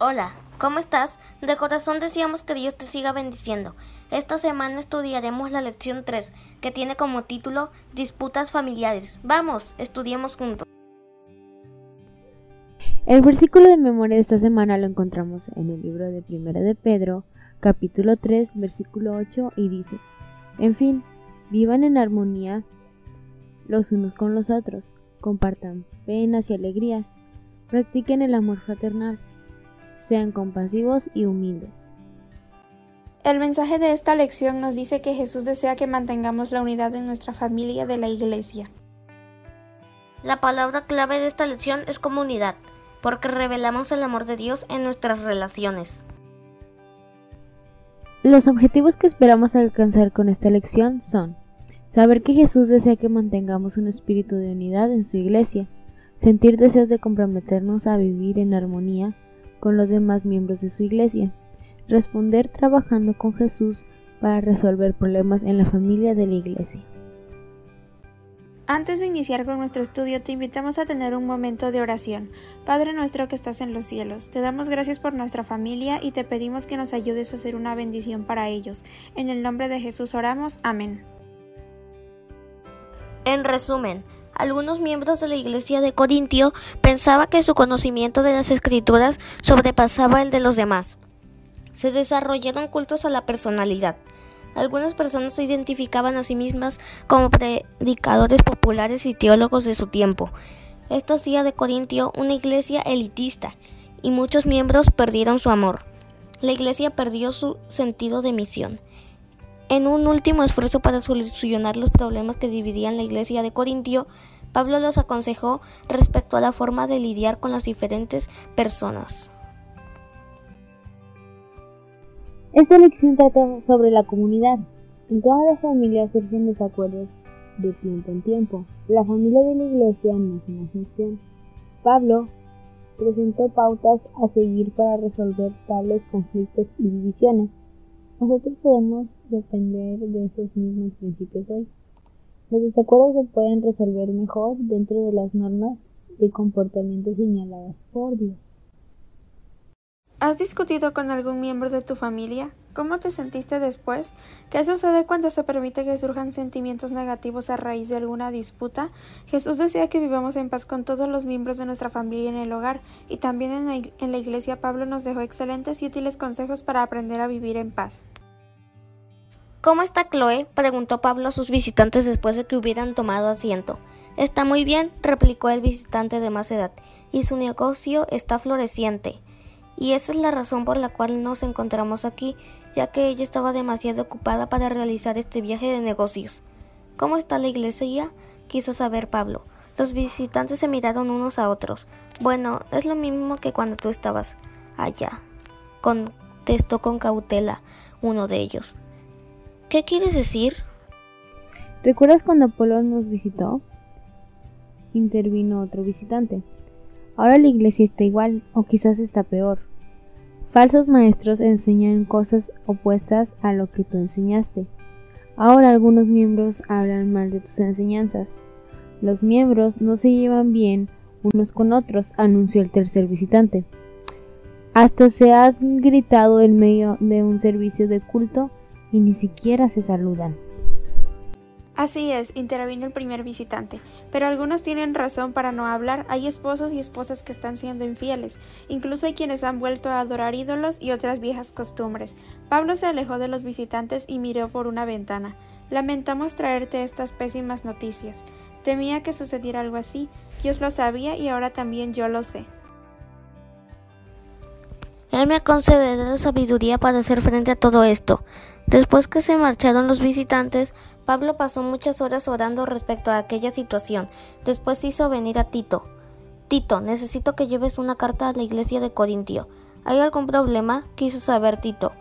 Hola, ¿cómo estás? De corazón deseamos que Dios te siga bendiciendo. Esta semana estudiaremos la lección 3, que tiene como título Disputas familiares. Vamos, estudiemos juntos. El versículo de memoria de esta semana lo encontramos en el libro de Primera de Pedro, capítulo 3, versículo 8, y dice, En fin, vivan en armonía los unos con los otros, compartan penas y alegrías, practiquen el amor fraternal sean compasivos y humildes. El mensaje de esta lección nos dice que Jesús desea que mantengamos la unidad en nuestra familia de la Iglesia. La palabra clave de esta lección es comunidad, porque revelamos el amor de Dios en nuestras relaciones. Los objetivos que esperamos alcanzar con esta lección son saber que Jesús desea que mantengamos un espíritu de unidad en su iglesia, sentir deseos de comprometernos a vivir en armonía con los demás miembros de su iglesia, responder trabajando con Jesús para resolver problemas en la familia de la iglesia. Antes de iniciar con nuestro estudio, te invitamos a tener un momento de oración. Padre nuestro que estás en los cielos, te damos gracias por nuestra familia y te pedimos que nos ayudes a hacer una bendición para ellos. En el nombre de Jesús oramos. Amén. En resumen, algunos miembros de la iglesia de Corintio pensaban que su conocimiento de las escrituras sobrepasaba el de los demás. Se desarrollaron cultos a la personalidad. Algunas personas se identificaban a sí mismas como predicadores populares y teólogos de su tiempo. Esto hacía de Corintio una iglesia elitista, y muchos miembros perdieron su amor. La iglesia perdió su sentido de misión. En un último esfuerzo para solucionar los problemas que dividían la iglesia de Corintio, Pablo los aconsejó respecto a la forma de lidiar con las diferentes personas. Esta lección trata sobre la comunidad. En todas las familias surgen desacuerdos de tiempo en tiempo. La familia de la iglesia no es una excepción. Pablo presentó pautas a seguir para resolver tales conflictos y divisiones. Nosotros podemos depender de esos mismos principios hoy. Los desacuerdos se pueden resolver mejor dentro de las normas de comportamiento señaladas por Dios. ¿Has discutido con algún miembro de tu familia? ¿Cómo te sentiste después? ¿Qué sucede cuando se permite que surjan sentimientos negativos a raíz de alguna disputa? Jesús desea que vivamos en paz con todos los miembros de nuestra familia en el hogar y también en la, en la iglesia Pablo nos dejó excelentes y útiles consejos para aprender a vivir en paz. ¿Cómo está Chloe? preguntó Pablo a sus visitantes después de que hubieran tomado asiento. Está muy bien, replicó el visitante de más edad, y su negocio está floreciente. Y esa es la razón por la cual nos encontramos aquí, ya que ella estaba demasiado ocupada para realizar este viaje de negocios. ¿Cómo está la iglesia? quiso saber Pablo. Los visitantes se miraron unos a otros. Bueno, es lo mismo que cuando tú estabas allá, contestó con cautela uno de ellos. ¿Qué quieres decir? ¿Recuerdas cuando Apolo nos visitó? Intervino otro visitante. Ahora la iglesia está igual, o quizás está peor. Falsos maestros enseñan cosas opuestas a lo que tú enseñaste. Ahora algunos miembros hablan mal de tus enseñanzas. Los miembros no se llevan bien unos con otros, anunció el tercer visitante. Hasta se ha gritado en medio de un servicio de culto y ni siquiera se saludan. Así es, intervino el primer visitante. Pero algunos tienen razón para no hablar. Hay esposos y esposas que están siendo infieles. Incluso hay quienes han vuelto a adorar ídolos y otras viejas costumbres. Pablo se alejó de los visitantes y miró por una ventana. Lamentamos traerte estas pésimas noticias. Temía que sucediera algo así. Dios lo sabía y ahora también yo lo sé. Él me concederá la sabiduría para hacer frente a todo esto. Después que se marcharon los visitantes, Pablo pasó muchas horas orando respecto a aquella situación. Después hizo venir a Tito. Tito, necesito que lleves una carta a la iglesia de Corintio. ¿Hay algún problema? quiso saber Tito.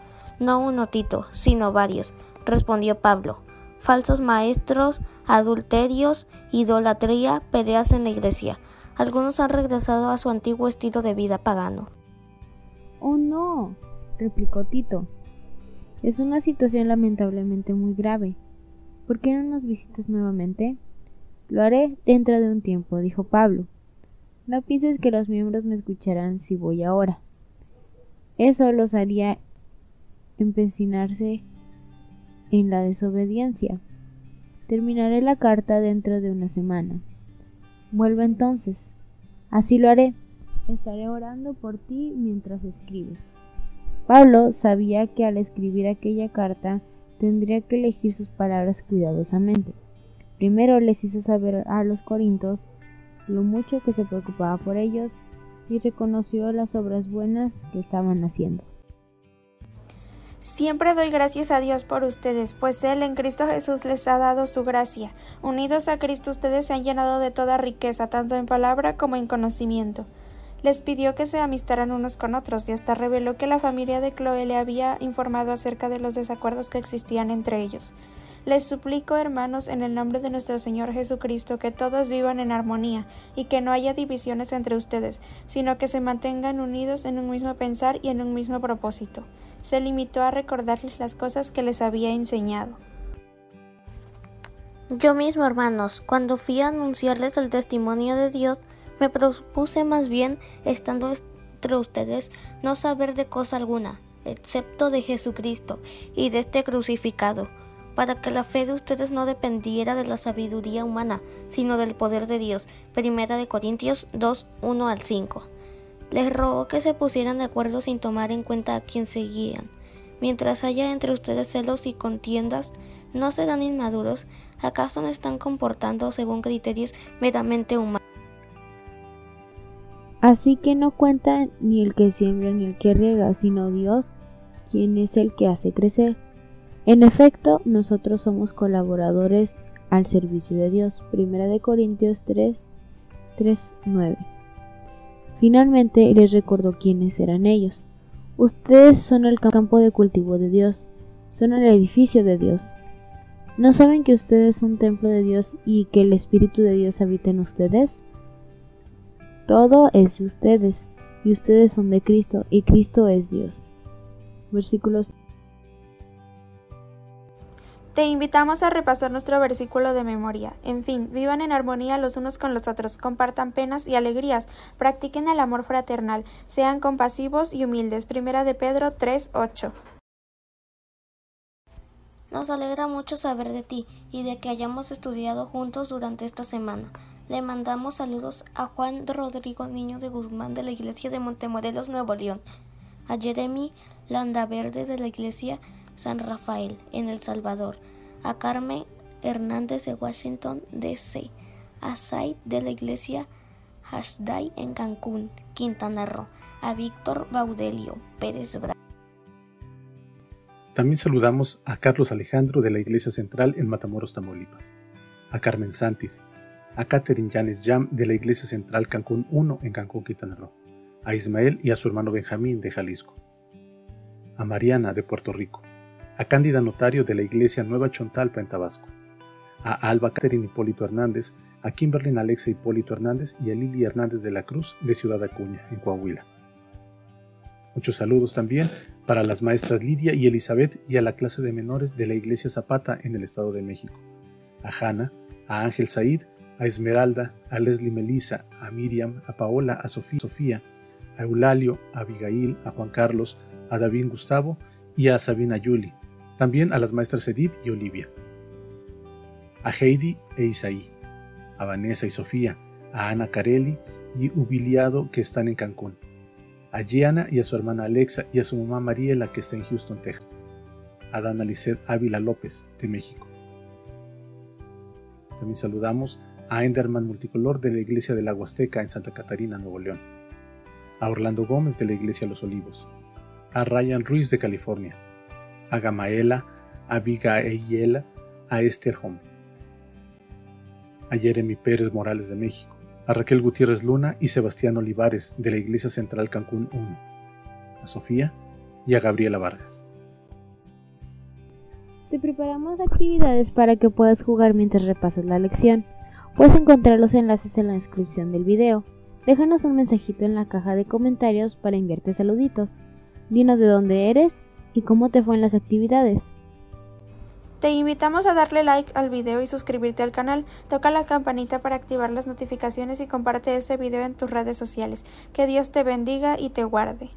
No uno, Tito, sino varios, respondió Pablo. Falsos maestros, adulterios, idolatría, peleas en la iglesia. Algunos han regresado a su antiguo estilo de vida pagano. Oh no, replicó Tito. Es una situación lamentablemente muy grave. ¿Por qué no nos visitas nuevamente? Lo haré dentro de un tiempo, dijo Pablo. No pienses que los miembros me escucharán si voy ahora. Eso los haría empecinarse en la desobediencia. Terminaré la carta dentro de una semana. Vuelvo entonces. Así lo haré. Estaré orando por ti mientras escribes. Pablo sabía que al escribir aquella carta tendría que elegir sus palabras cuidadosamente. Primero les hizo saber a los corintios lo mucho que se preocupaba por ellos y reconoció las obras buenas que estaban haciendo. Siempre doy gracias a Dios por ustedes, pues Él en Cristo Jesús les ha dado su gracia. Unidos a Cristo ustedes se han llenado de toda riqueza, tanto en palabra como en conocimiento. Les pidió que se amistaran unos con otros y hasta reveló que la familia de Chloe le había informado acerca de los desacuerdos que existían entre ellos. Les suplico, hermanos, en el nombre de nuestro Señor Jesucristo, que todos vivan en armonía y que no haya divisiones entre ustedes, sino que se mantengan unidos en un mismo pensar y en un mismo propósito. Se limitó a recordarles las cosas que les había enseñado. Yo mismo, hermanos, cuando fui a anunciarles el testimonio de Dios, me propuse más bien, estando entre ustedes, no saber de cosa alguna, excepto de Jesucristo y de este crucificado para que la fe de ustedes no dependiera de la sabiduría humana, sino del poder de Dios. Primera de Corintios 2, 1 al 5. Les rogó que se pusieran de acuerdo sin tomar en cuenta a quien seguían. Mientras haya entre ustedes celos y contiendas, ¿no serán inmaduros? ¿Acaso no están comportando según criterios meramente humanos? Así que no cuenta ni el que siembra ni el que riega, sino Dios, quien es el que hace crecer. En efecto, nosotros somos colaboradores al servicio de Dios. Primera de Corintios 3, 3, 9. Finalmente les recordó quiénes eran ellos. Ustedes son el campo de cultivo de Dios, son el edificio de Dios. ¿No saben que ustedes son un templo de Dios y que el Espíritu de Dios habita en ustedes? Todo es de ustedes, y ustedes son de Cristo, y Cristo es Dios. Versículos te invitamos a repasar nuestro versículo de memoria. En fin, vivan en armonía los unos con los otros, compartan penas y alegrías, practiquen el amor fraternal, sean compasivos y humildes. Primera de Pedro 3:8. Nos alegra mucho saber de ti y de que hayamos estudiado juntos durante esta semana. Le mandamos saludos a Juan Rodrigo Niño de Guzmán de la Iglesia de Montemorelos, Nuevo León, a Jeremy Landaverde de la Iglesia San Rafael, en El Salvador, a Carmen Hernández de Washington, D.C., a Said de la iglesia Hashdai en Cancún, Quintana Roo, a Víctor Baudelio Pérez Bra. También saludamos a Carlos Alejandro de la Iglesia Central en Matamoros, Tamaulipas, a Carmen Santis, a Catherine Janes Jam de la Iglesia Central Cancún 1 en Cancún, Quintana a Ismael y a su hermano Benjamín de Jalisco, a Mariana de Puerto Rico, a Cándida Notario de la Iglesia Nueva Chontalpa en Tabasco, a Alba Catherine Hipólito Hernández, a Kimberly Alexa Hipólito Hernández y a Lili Hernández de la Cruz de Ciudad Acuña, en Coahuila. Muchos saludos también para las maestras Lidia y Elizabeth y a la clase de menores de la Iglesia Zapata en el Estado de México, a Hanna, a Ángel Said, a Esmeralda, a Leslie Melissa, a Miriam, a Paola, a Sofía, a Eulalio, a Abigail, a Juan Carlos, a David Gustavo y a Sabina Yuli, también a las maestras Edith y Olivia, a Heidi e Isaí, a Vanessa y Sofía, a Ana Carelli y Ubiliado que están en Cancún, a Gianna y a su hermana Alexa y a su mamá Mariela que está en Houston, Texas, a Dana Lisset Ávila López de México. También saludamos a Enderman Multicolor de la Iglesia de la Huasteca en Santa Catarina, Nuevo León, a Orlando Gómez de la Iglesia Los Olivos, a Ryan Ruiz de California, a Gamaela, a Abigail, a Esther Home, a Jeremy Pérez Morales de México, a Raquel Gutiérrez Luna y Sebastián Olivares de la Iglesia Central Cancún 1, a Sofía y a Gabriela Vargas. Te preparamos actividades para que puedas jugar mientras repasas la lección. Puedes encontrar los enlaces en la descripción del video. Déjanos un mensajito en la caja de comentarios para enviarte saluditos. Dinos de dónde eres y cómo te fue en las actividades. Te invitamos a darle like al video y suscribirte al canal. Toca la campanita para activar las notificaciones y comparte este video en tus redes sociales. Que Dios te bendiga y te guarde.